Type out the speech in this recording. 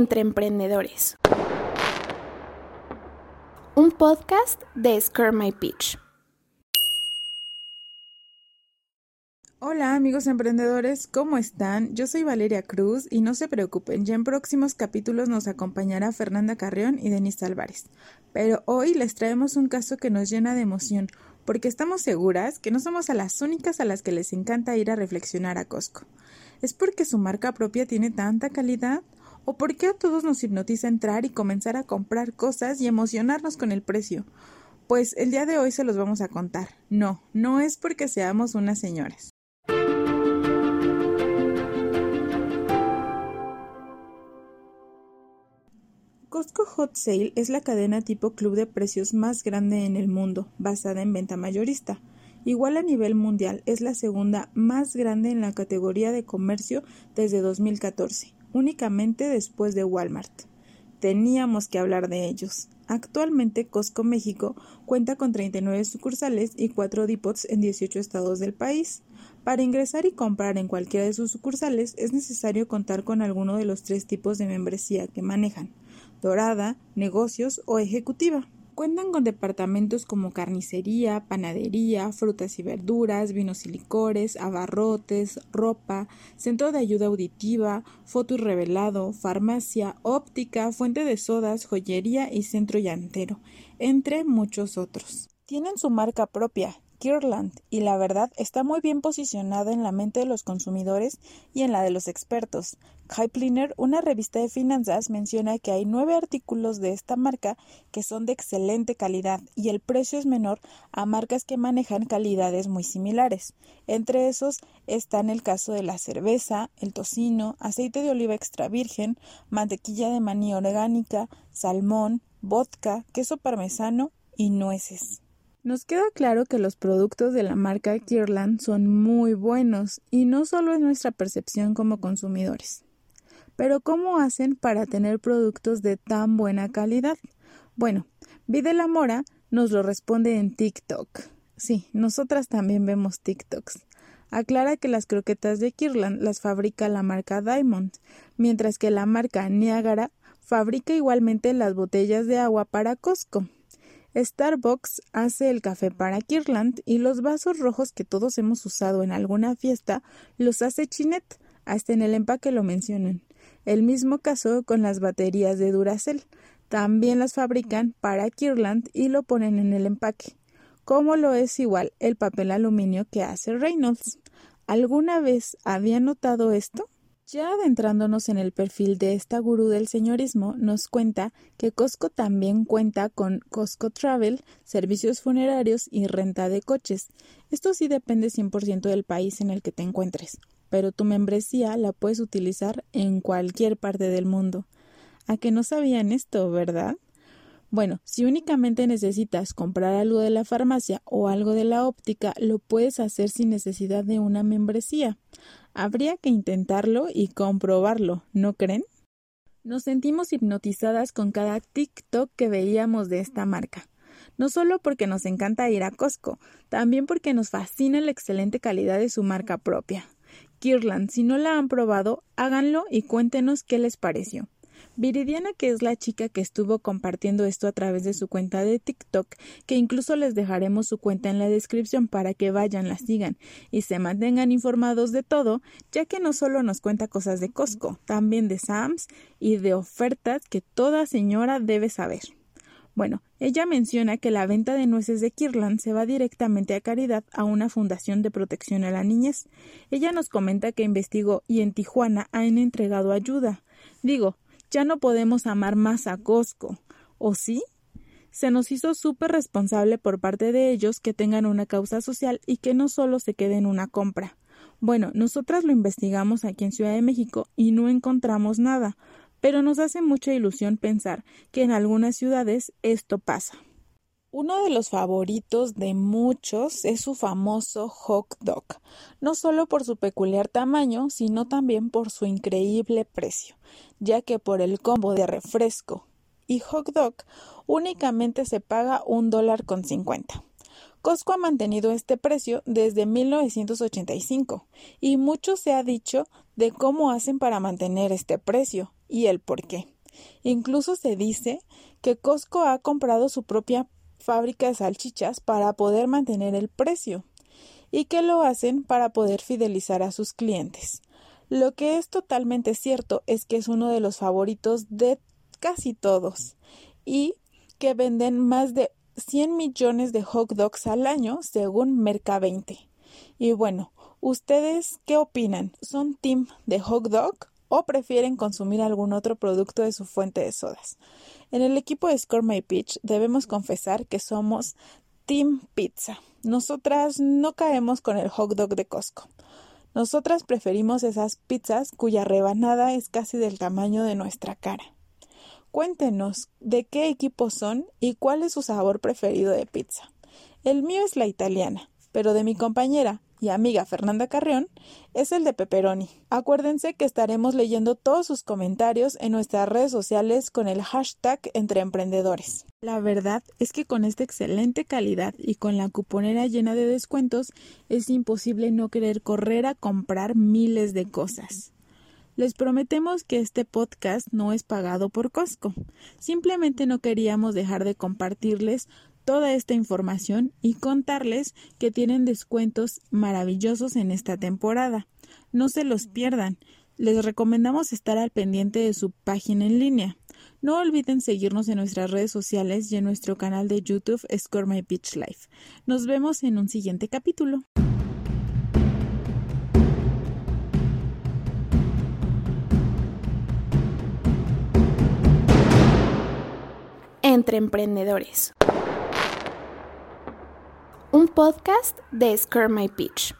Entre Emprendedores. Un podcast de Scare My Pitch. Hola amigos emprendedores, ¿cómo están? Yo soy Valeria Cruz y no se preocupen, ya en próximos capítulos nos acompañará Fernanda Carrión y Denise Álvarez. Pero hoy les traemos un caso que nos llena de emoción, porque estamos seguras que no somos a las únicas a las que les encanta ir a reflexionar a Costco. ¿Es porque su marca propia tiene tanta calidad? ¿O por qué a todos nos hipnotiza entrar y comenzar a comprar cosas y emocionarnos con el precio? Pues el día de hoy se los vamos a contar. No, no es porque seamos unas señoras. Costco Hot Sale es la cadena tipo club de precios más grande en el mundo, basada en venta mayorista. Igual a nivel mundial, es la segunda más grande en la categoría de comercio desde 2014, únicamente después de Walmart. Teníamos que hablar de ellos. Actualmente Costco México cuenta con 39 sucursales y 4 depots en 18 estados del país. Para ingresar y comprar en cualquiera de sus sucursales es necesario contar con alguno de los tres tipos de membresía que manejan dorada, negocios o ejecutiva. Cuentan con departamentos como carnicería, panadería, frutas y verduras, vinos y licores, abarrotes, ropa, centro de ayuda auditiva, foto y revelado, farmacia, óptica, fuente de sodas, joyería y centro llantero, entre muchos otros. Tienen su marca propia, Kirland y la verdad está muy bien posicionada en la mente de los consumidores y en la de los expertos. Hypliner, una revista de finanzas, menciona que hay nueve artículos de esta marca que son de excelente calidad y el precio es menor a marcas que manejan calidades muy similares. Entre esos están el caso de la cerveza, el tocino, aceite de oliva extra virgen, mantequilla de maní orgánica, salmón, vodka, queso parmesano y nueces. Nos queda claro que los productos de la marca Kirland son muy buenos y no solo es nuestra percepción como consumidores. Pero ¿cómo hacen para tener productos de tan buena calidad? Bueno, Vide la Mora nos lo responde en TikTok. Sí, nosotras también vemos TikToks. Aclara que las croquetas de Kirland las fabrica la marca Diamond, mientras que la marca Niagara fabrica igualmente las botellas de agua para Costco. Starbucks hace el café para Kirland y los vasos rojos que todos hemos usado en alguna fiesta los hace Chinet, hasta en el empaque lo mencionan. El mismo caso con las baterías de Duracell. También las fabrican para Kirland y lo ponen en el empaque. Como lo es igual el papel aluminio que hace Reynolds. ¿Alguna vez había notado esto? Ya adentrándonos en el perfil de esta gurú del señorismo, nos cuenta que Costco también cuenta con Costco Travel, servicios funerarios y renta de coches. Esto sí depende 100% del país en el que te encuentres, pero tu membresía la puedes utilizar en cualquier parte del mundo. ¿A que no sabían esto, verdad? Bueno, si únicamente necesitas comprar algo de la farmacia o algo de la óptica, lo puedes hacer sin necesidad de una membresía. Habría que intentarlo y comprobarlo, ¿no creen? Nos sentimos hipnotizadas con cada TikTok que veíamos de esta marca. No solo porque nos encanta ir a Costco, también porque nos fascina la excelente calidad de su marca propia. Kirland, si no la han probado, háganlo y cuéntenos qué les pareció. Viridiana, que es la chica que estuvo compartiendo esto a través de su cuenta de TikTok, que incluso les dejaremos su cuenta en la descripción para que vayan, la sigan y se mantengan informados de todo, ya que no solo nos cuenta cosas de Costco, también de Sams y de ofertas que toda señora debe saber. Bueno, ella menciona que la venta de nueces de Kirland se va directamente a caridad a una fundación de protección a la niñez. Ella nos comenta que investigó y en Tijuana han entregado ayuda. Digo, ya no podemos amar más a Costco, ¿o sí? Se nos hizo súper responsable por parte de ellos que tengan una causa social y que no solo se quede en una compra. Bueno, nosotras lo investigamos aquí en Ciudad de México y no encontramos nada, pero nos hace mucha ilusión pensar que en algunas ciudades esto pasa. Uno de los favoritos de muchos es su famoso hot dog, no solo por su peculiar tamaño, sino también por su increíble precio, ya que por el combo de refresco y hot dog únicamente se paga un dólar con cincuenta. Costco ha mantenido este precio desde 1985 y mucho se ha dicho de cómo hacen para mantener este precio y el por qué. Incluso se dice que Costco ha comprado su propia fábrica de salchichas para poder mantener el precio y que lo hacen para poder fidelizar a sus clientes. Lo que es totalmente cierto es que es uno de los favoritos de casi todos y que venden más de 100 millones de hot dogs al año según Merca20. Y bueno, ¿ustedes qué opinan? ¿Son team de hot dog o prefieren consumir algún otro producto de su fuente de sodas? En el equipo de Score My Pitch debemos confesar que somos Team Pizza. Nosotras no caemos con el hot dog de Costco. Nosotras preferimos esas pizzas cuya rebanada es casi del tamaño de nuestra cara. Cuéntenos de qué equipo son y cuál es su sabor preferido de pizza. El mío es la italiana, pero de mi compañera y amiga Fernanda Carrión es el de pepperoni. Acuérdense que estaremos leyendo todos sus comentarios en nuestras redes sociales con el hashtag entre emprendedores. La verdad es que con esta excelente calidad y con la cuponera llena de descuentos es imposible no querer correr a comprar miles de cosas. Les prometemos que este podcast no es pagado por Costco. Simplemente no queríamos dejar de compartirles toda esta información y contarles que tienen descuentos maravillosos en esta temporada. No se los pierdan. Les recomendamos estar al pendiente de su página en línea. No olviden seguirnos en nuestras redes sociales y en nuestro canal de YouTube Score My Pitch Life. Nos vemos en un siguiente capítulo. Entre Emprendedores. Un podcast de Scare My Pitch.